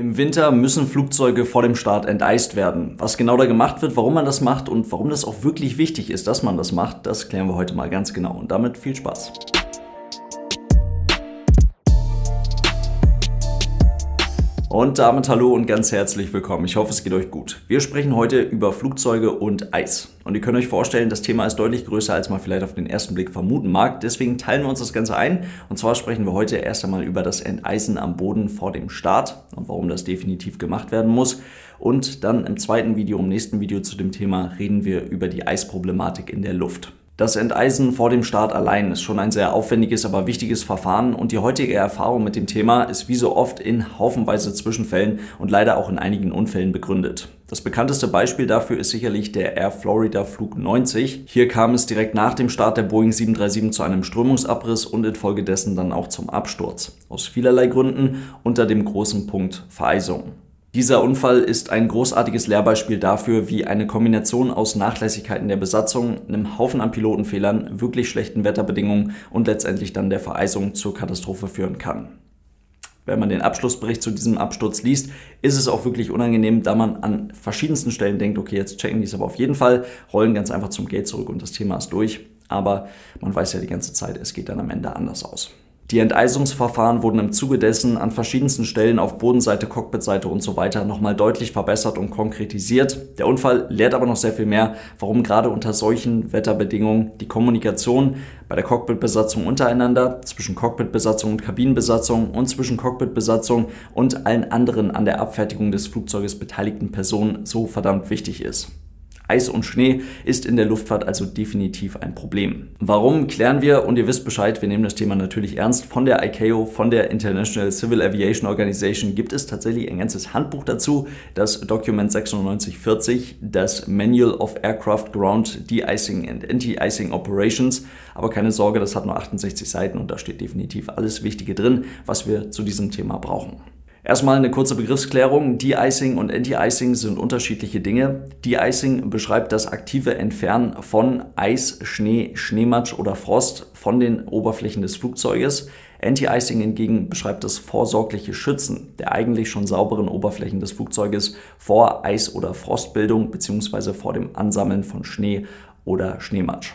Im Winter müssen Flugzeuge vor dem Start enteist werden. Was genau da gemacht wird, warum man das macht und warum das auch wirklich wichtig ist, dass man das macht, das klären wir heute mal ganz genau. Und damit viel Spaß. Und damit hallo und ganz herzlich willkommen. Ich hoffe, es geht euch gut. Wir sprechen heute über Flugzeuge und Eis. Und ihr könnt euch vorstellen, das Thema ist deutlich größer, als man vielleicht auf den ersten Blick vermuten mag. Deswegen teilen wir uns das Ganze ein. Und zwar sprechen wir heute erst einmal über das Enteisen am Boden vor dem Start und warum das definitiv gemacht werden muss. Und dann im zweiten Video, im nächsten Video zu dem Thema, reden wir über die Eisproblematik in der Luft. Das Enteisen vor dem Start allein ist schon ein sehr aufwendiges, aber wichtiges Verfahren und die heutige Erfahrung mit dem Thema ist wie so oft in haufenweise Zwischenfällen und leider auch in einigen Unfällen begründet. Das bekannteste Beispiel dafür ist sicherlich der Air Florida Flug 90. Hier kam es direkt nach dem Start der Boeing 737 zu einem Strömungsabriss und infolgedessen dann auch zum Absturz. Aus vielerlei Gründen unter dem großen Punkt Vereisung. Dieser Unfall ist ein großartiges Lehrbeispiel dafür, wie eine Kombination aus Nachlässigkeiten der Besatzung, einem Haufen an Pilotenfehlern, wirklich schlechten Wetterbedingungen und letztendlich dann der Vereisung zur Katastrophe führen kann. Wenn man den Abschlussbericht zu diesem Absturz liest, ist es auch wirklich unangenehm, da man an verschiedensten Stellen denkt, okay, jetzt checken die es aber auf jeden Fall, rollen ganz einfach zum Gate zurück und das Thema ist durch. Aber man weiß ja die ganze Zeit, es geht dann am Ende anders aus. Die Enteisungsverfahren wurden im Zuge dessen an verschiedensten Stellen auf Bodenseite, Cockpitseite und so weiter nochmal deutlich verbessert und konkretisiert. Der Unfall lehrt aber noch sehr viel mehr, warum gerade unter solchen Wetterbedingungen die Kommunikation bei der Cockpitbesatzung untereinander, zwischen Cockpitbesatzung und Kabinenbesatzung und zwischen Cockpitbesatzung und allen anderen an der Abfertigung des Flugzeuges beteiligten Personen so verdammt wichtig ist. Eis und Schnee ist in der Luftfahrt also definitiv ein Problem. Warum klären wir und ihr wisst Bescheid, wir nehmen das Thema natürlich ernst. Von der ICAO, von der International Civil Aviation Organization gibt es tatsächlich ein ganzes Handbuch dazu, das Document 9640, das Manual of Aircraft Ground De-Icing and Anti-Icing Operations. Aber keine Sorge, das hat nur 68 Seiten und da steht definitiv alles Wichtige drin, was wir zu diesem Thema brauchen. Erstmal eine kurze Begriffsklärung. De-Icing und Anti-Icing sind unterschiedliche Dinge. De-Icing beschreibt das aktive Entfernen von Eis, Schnee, Schneematsch oder Frost von den Oberflächen des Flugzeuges. Anti-Icing hingegen beschreibt das vorsorgliche Schützen der eigentlich schon sauberen Oberflächen des Flugzeuges vor Eis- oder Frostbildung bzw. vor dem Ansammeln von Schnee oder Schneematsch.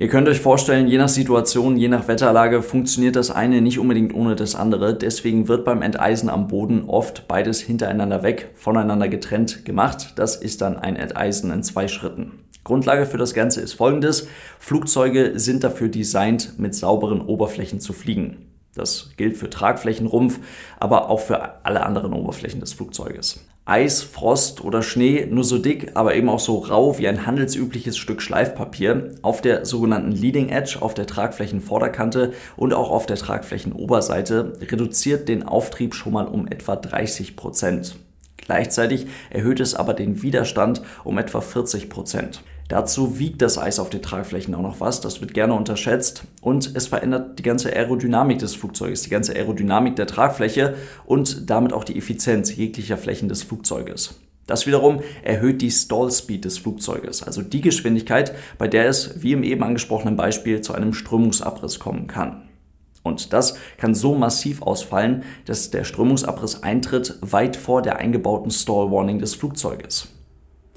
Ihr könnt euch vorstellen, je nach Situation, je nach Wetterlage funktioniert das eine nicht unbedingt ohne das andere. Deswegen wird beim Enteisen am Boden oft beides hintereinander weg, voneinander getrennt gemacht. Das ist dann ein Enteisen in zwei Schritten. Grundlage für das Ganze ist folgendes. Flugzeuge sind dafür designt, mit sauberen Oberflächen zu fliegen. Das gilt für Tragflächenrumpf, aber auch für alle anderen Oberflächen des Flugzeuges. Eis, Frost oder Schnee nur so dick, aber eben auch so rau wie ein handelsübliches Stück Schleifpapier auf der sogenannten Leading Edge, auf der Tragflächenvorderkante und auch auf der Tragflächenoberseite reduziert den Auftrieb schon mal um etwa 30 Prozent. Gleichzeitig erhöht es aber den Widerstand um etwa 40 Prozent. Dazu wiegt das Eis auf den Tragflächen auch noch was, das wird gerne unterschätzt und es verändert die ganze Aerodynamik des Flugzeuges, die ganze Aerodynamik der Tragfläche und damit auch die Effizienz jeglicher Flächen des Flugzeuges. Das wiederum erhöht die Stall Speed des Flugzeuges, also die Geschwindigkeit, bei der es, wie im eben angesprochenen Beispiel, zu einem Strömungsabriss kommen kann. Und das kann so massiv ausfallen, dass der Strömungsabriss eintritt weit vor der eingebauten Stall Warning des Flugzeuges.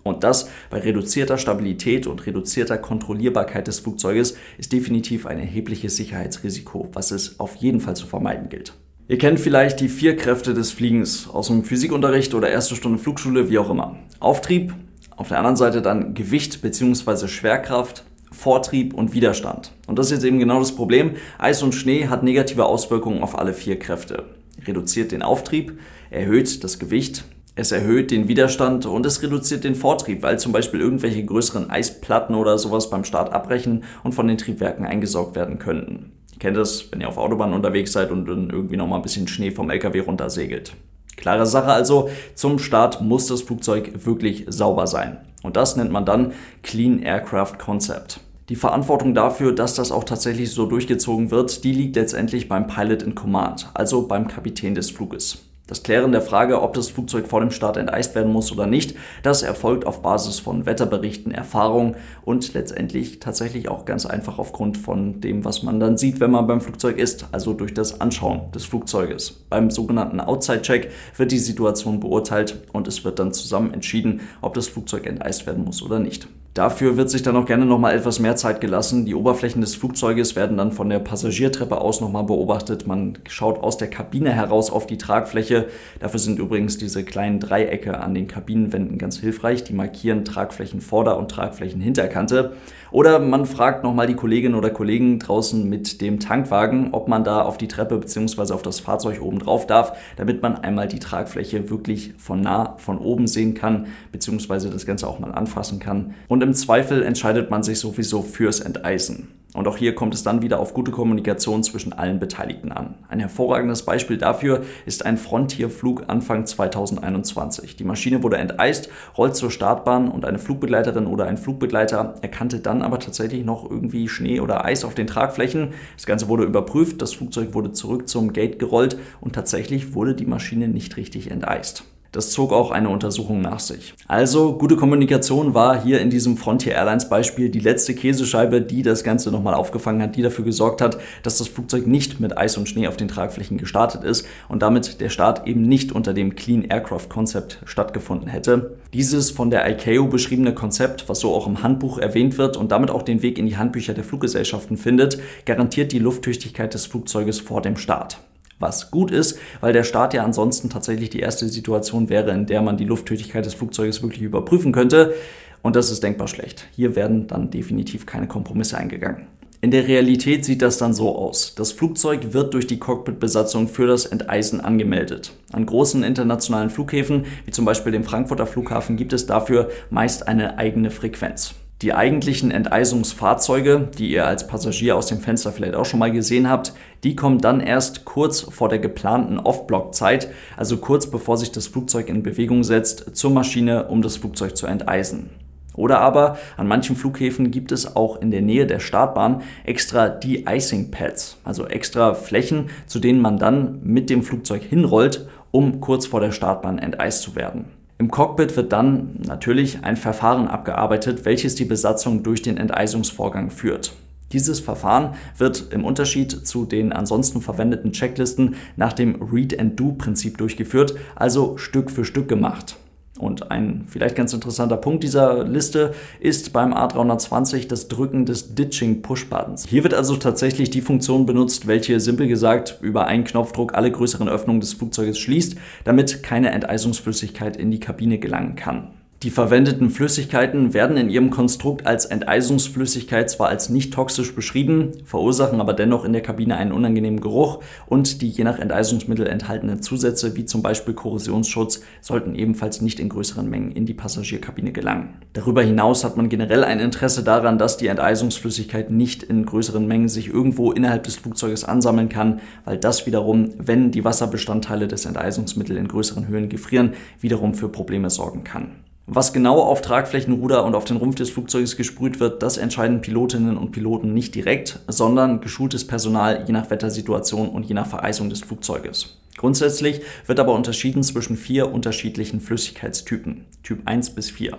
Und das bei reduzierter Stabilität und reduzierter Kontrollierbarkeit des Flugzeuges ist definitiv ein erhebliches Sicherheitsrisiko, was es auf jeden Fall zu vermeiden gilt. Ihr kennt vielleicht die vier Kräfte des Fliegens aus dem Physikunterricht oder erste Stunde Flugschule, wie auch immer. Auftrieb, auf der anderen Seite dann Gewicht bzw. Schwerkraft, Vortrieb und Widerstand. Und das ist jetzt eben genau das Problem. Eis und Schnee hat negative Auswirkungen auf alle vier Kräfte. Reduziert den Auftrieb, erhöht das Gewicht, es erhöht den Widerstand und es reduziert den Vortrieb, weil zum Beispiel irgendwelche größeren Eisplatten oder sowas beim Start abbrechen und von den Triebwerken eingesaugt werden könnten. Ihr kennt das, wenn ihr auf Autobahn unterwegs seid und dann irgendwie nochmal ein bisschen Schnee vom LKW runtersegelt. Klare Sache also, zum Start muss das Flugzeug wirklich sauber sein. Und das nennt man dann Clean Aircraft Concept. Die Verantwortung dafür, dass das auch tatsächlich so durchgezogen wird, die liegt letztendlich beim Pilot in Command, also beim Kapitän des Fluges. Das Klären der Frage, ob das Flugzeug vor dem Start enteist werden muss oder nicht, das erfolgt auf Basis von Wetterberichten, Erfahrung und letztendlich tatsächlich auch ganz einfach aufgrund von dem, was man dann sieht, wenn man beim Flugzeug ist, also durch das Anschauen des Flugzeuges. Beim sogenannten Outside-Check wird die Situation beurteilt und es wird dann zusammen entschieden, ob das Flugzeug enteist werden muss oder nicht. Dafür wird sich dann auch gerne nochmal etwas mehr Zeit gelassen. Die Oberflächen des Flugzeuges werden dann von der Passagiertreppe aus nochmal beobachtet. Man schaut aus der Kabine heraus auf die Tragfläche. Dafür sind übrigens diese kleinen Dreiecke an den Kabinenwänden ganz hilfreich. Die markieren Tragflächenvorder- und Tragflächenhinterkante. Oder man fragt nochmal die Kolleginnen oder Kollegen draußen mit dem Tankwagen, ob man da auf die Treppe bzw. auf das Fahrzeug oben drauf darf, damit man einmal die Tragfläche wirklich von nah von oben sehen kann bzw. das Ganze auch mal anfassen kann. Und im Zweifel entscheidet man sich sowieso fürs Enteisen. Und auch hier kommt es dann wieder auf gute Kommunikation zwischen allen Beteiligten an. Ein hervorragendes Beispiel dafür ist ein Frontier-Flug Anfang 2021. Die Maschine wurde enteist, rollt zur Startbahn und eine Flugbegleiterin oder ein Flugbegleiter erkannte dann aber tatsächlich noch irgendwie Schnee oder Eis auf den Tragflächen. Das Ganze wurde überprüft, das Flugzeug wurde zurück zum Gate gerollt und tatsächlich wurde die Maschine nicht richtig enteist. Das zog auch eine Untersuchung nach sich. Also gute Kommunikation war hier in diesem Frontier Airlines Beispiel die letzte Käsescheibe, die das Ganze nochmal aufgefangen hat, die dafür gesorgt hat, dass das Flugzeug nicht mit Eis und Schnee auf den Tragflächen gestartet ist und damit der Start eben nicht unter dem Clean Aircraft Konzept stattgefunden hätte. Dieses von der ICAO beschriebene Konzept, was so auch im Handbuch erwähnt wird und damit auch den Weg in die Handbücher der Fluggesellschaften findet, garantiert die Lufttüchtigkeit des Flugzeuges vor dem Start was gut ist, weil der Start ja ansonsten tatsächlich die erste Situation wäre, in der man die Lufttüchtigkeit des Flugzeuges wirklich überprüfen könnte. Und das ist denkbar schlecht. Hier werden dann definitiv keine Kompromisse eingegangen. In der Realität sieht das dann so aus. Das Flugzeug wird durch die Cockpitbesatzung für das Enteisen angemeldet. An großen internationalen Flughäfen, wie zum Beispiel dem Frankfurter Flughafen, gibt es dafür meist eine eigene Frequenz. Die eigentlichen Enteisungsfahrzeuge, die ihr als Passagier aus dem Fenster vielleicht auch schon mal gesehen habt, die kommen dann erst kurz vor der geplanten Off-Block-Zeit, also kurz bevor sich das Flugzeug in Bewegung setzt, zur Maschine, um das Flugzeug zu enteisen. Oder aber an manchen Flughäfen gibt es auch in der Nähe der Startbahn extra De-Icing Pads, also extra Flächen, zu denen man dann mit dem Flugzeug hinrollt, um kurz vor der Startbahn enteist zu werden. Im Cockpit wird dann natürlich ein Verfahren abgearbeitet, welches die Besatzung durch den Enteisungsvorgang führt. Dieses Verfahren wird im Unterschied zu den ansonsten verwendeten Checklisten nach dem Read-and-Do-Prinzip durchgeführt, also Stück für Stück gemacht. Und ein vielleicht ganz interessanter Punkt dieser Liste ist beim A320 das Drücken des Ditching Push Buttons. Hier wird also tatsächlich die Funktion benutzt, welche simpel gesagt über einen Knopfdruck alle größeren Öffnungen des Flugzeuges schließt, damit keine Enteisungsflüssigkeit in die Kabine gelangen kann. Die verwendeten Flüssigkeiten werden in ihrem Konstrukt als Enteisungsflüssigkeit zwar als nicht toxisch beschrieben, verursachen aber dennoch in der Kabine einen unangenehmen Geruch und die je nach Enteisungsmittel enthaltenen Zusätze wie zum Beispiel Korrosionsschutz sollten ebenfalls nicht in größeren Mengen in die Passagierkabine gelangen. Darüber hinaus hat man generell ein Interesse daran, dass die Enteisungsflüssigkeit nicht in größeren Mengen sich irgendwo innerhalb des Flugzeuges ansammeln kann, weil das wiederum, wenn die Wasserbestandteile des Enteisungsmittels in größeren Höhen gefrieren, wiederum für Probleme sorgen kann. Was genau auf Tragflächenruder und auf den Rumpf des Flugzeuges gesprüht wird, das entscheiden Pilotinnen und Piloten nicht direkt, sondern geschultes Personal je nach Wettersituation und je nach Vereisung des Flugzeuges. Grundsätzlich wird aber unterschieden zwischen vier unterschiedlichen Flüssigkeitstypen, Typ 1 bis 4,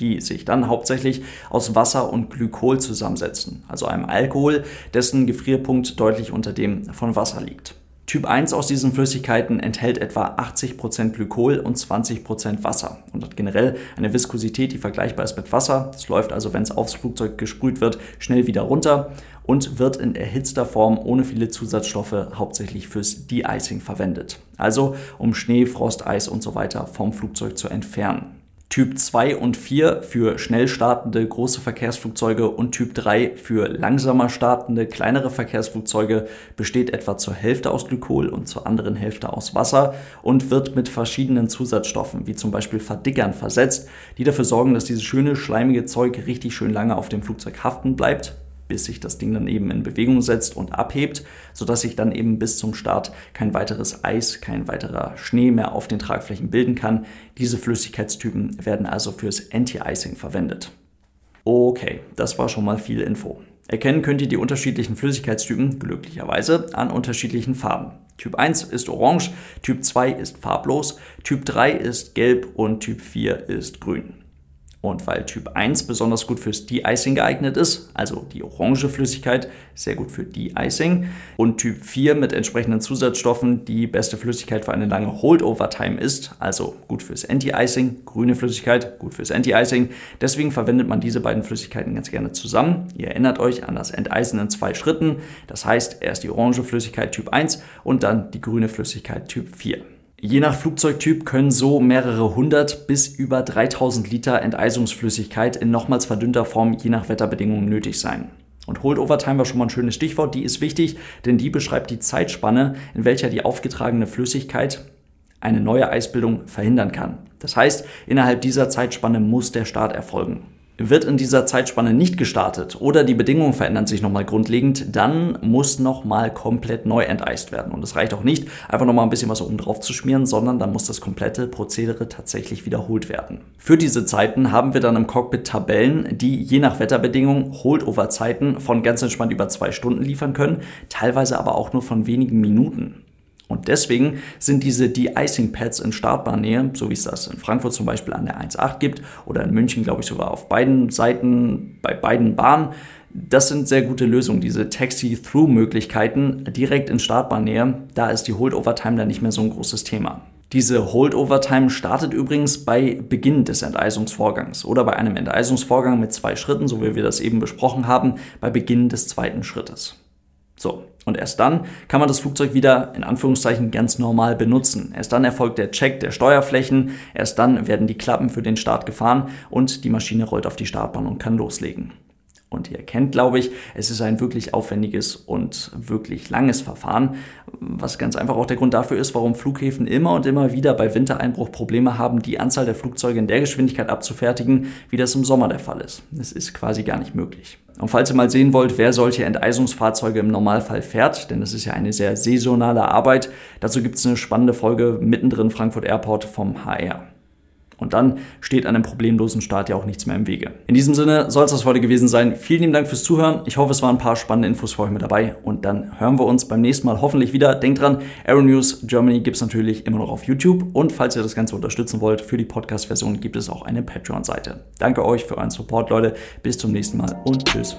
die sich dann hauptsächlich aus Wasser und Glykol zusammensetzen, also einem Alkohol, dessen Gefrierpunkt deutlich unter dem von Wasser liegt. Typ 1 aus diesen Flüssigkeiten enthält etwa 80% Glykol und 20% Wasser und hat generell eine Viskosität, die vergleichbar ist mit Wasser. Es läuft also, wenn es aufs Flugzeug gesprüht wird, schnell wieder runter und wird in erhitzter Form ohne viele Zusatzstoffe hauptsächlich fürs De-Icing verwendet. Also um Schnee, Frost, Eis und so weiter vom Flugzeug zu entfernen. Typ 2 und 4 für schnell startende große Verkehrsflugzeuge und Typ 3 für langsamer startende kleinere Verkehrsflugzeuge besteht etwa zur Hälfte aus Glykol und zur anderen Hälfte aus Wasser und wird mit verschiedenen Zusatzstoffen wie zum Beispiel Verdickern versetzt, die dafür sorgen, dass dieses schöne schleimige Zeug richtig schön lange auf dem Flugzeug haften bleibt bis sich das Ding dann eben in Bewegung setzt und abhebt, sodass sich dann eben bis zum Start kein weiteres Eis, kein weiterer Schnee mehr auf den Tragflächen bilden kann. Diese Flüssigkeitstypen werden also fürs Anti-Icing verwendet. Okay, das war schon mal viel Info. Erkennen könnt ihr die unterschiedlichen Flüssigkeitstypen glücklicherweise an unterschiedlichen Farben. Typ 1 ist orange, Typ 2 ist farblos, Typ 3 ist gelb und Typ 4 ist grün. Und weil Typ 1 besonders gut fürs De-Icing geeignet ist, also die orange Flüssigkeit sehr gut für De-Icing, und Typ 4 mit entsprechenden Zusatzstoffen die beste Flüssigkeit für eine lange Holdover-Time ist, also gut fürs Anti-Icing, grüne Flüssigkeit gut fürs Anti-Icing. Deswegen verwendet man diese beiden Flüssigkeiten ganz gerne zusammen. Ihr erinnert euch an das Enteisen in zwei Schritten. Das heißt, erst die orange Flüssigkeit Typ 1 und dann die grüne Flüssigkeit Typ 4. Je nach Flugzeugtyp können so mehrere hundert bis über 3000 Liter Enteisungsflüssigkeit in nochmals verdünnter Form je nach Wetterbedingungen nötig sein. Und Holdover Time war schon mal ein schönes Stichwort, die ist wichtig, denn die beschreibt die Zeitspanne, in welcher die aufgetragene Flüssigkeit eine neue Eisbildung verhindern kann. Das heißt, innerhalb dieser Zeitspanne muss der Start erfolgen. Wird in dieser Zeitspanne nicht gestartet oder die Bedingungen verändern sich nochmal grundlegend, dann muss nochmal komplett neu enteist werden. Und es reicht auch nicht, einfach nochmal ein bisschen was oben drauf zu schmieren, sondern dann muss das komplette Prozedere tatsächlich wiederholt werden. Für diese Zeiten haben wir dann im Cockpit Tabellen, die je nach Wetterbedingungen Holdover-Zeiten von ganz entspannt über zwei Stunden liefern können, teilweise aber auch nur von wenigen Minuten. Und deswegen sind diese De-Icing-Pads in Startbahnnähe, so wie es das in Frankfurt zum Beispiel an der 1.8 gibt oder in München, glaube ich, sogar auf beiden Seiten, bei beiden Bahnen, das sind sehr gute Lösungen, diese Taxi-Through-Möglichkeiten direkt in Startbahnnähe. Da ist die Holdover-Time dann nicht mehr so ein großes Thema. Diese Holdover-Time startet übrigens bei Beginn des Enteisungsvorgangs oder bei einem Enteisungsvorgang mit zwei Schritten, so wie wir das eben besprochen haben, bei Beginn des zweiten Schrittes. So, und erst dann kann man das Flugzeug wieder in Anführungszeichen ganz normal benutzen. Erst dann erfolgt der Check der Steuerflächen, erst dann werden die Klappen für den Start gefahren und die Maschine rollt auf die Startbahn und kann loslegen. Und ihr erkennt, glaube ich, es ist ein wirklich aufwendiges und wirklich langes Verfahren, was ganz einfach auch der Grund dafür ist, warum Flughäfen immer und immer wieder bei Wintereinbruch Probleme haben, die Anzahl der Flugzeuge in der Geschwindigkeit abzufertigen, wie das im Sommer der Fall ist. Es ist quasi gar nicht möglich. Und falls ihr mal sehen wollt, wer solche Enteisungsfahrzeuge im Normalfall fährt, denn das ist ja eine sehr saisonale Arbeit, dazu gibt es eine spannende Folge mittendrin Frankfurt Airport vom HR. Und dann steht einem problemlosen Start ja auch nichts mehr im Wege. In diesem Sinne soll es das heute gewesen sein. Vielen lieben Dank fürs Zuhören. Ich hoffe, es waren ein paar spannende Infos für euch mit dabei. Und dann hören wir uns beim nächsten Mal hoffentlich wieder. Denkt dran, Aero News Germany gibt es natürlich immer noch auf YouTube. Und falls ihr das Ganze unterstützen wollt, für die Podcast-Version gibt es auch eine Patreon-Seite. Danke euch für euren Support, Leute. Bis zum nächsten Mal und tschüss.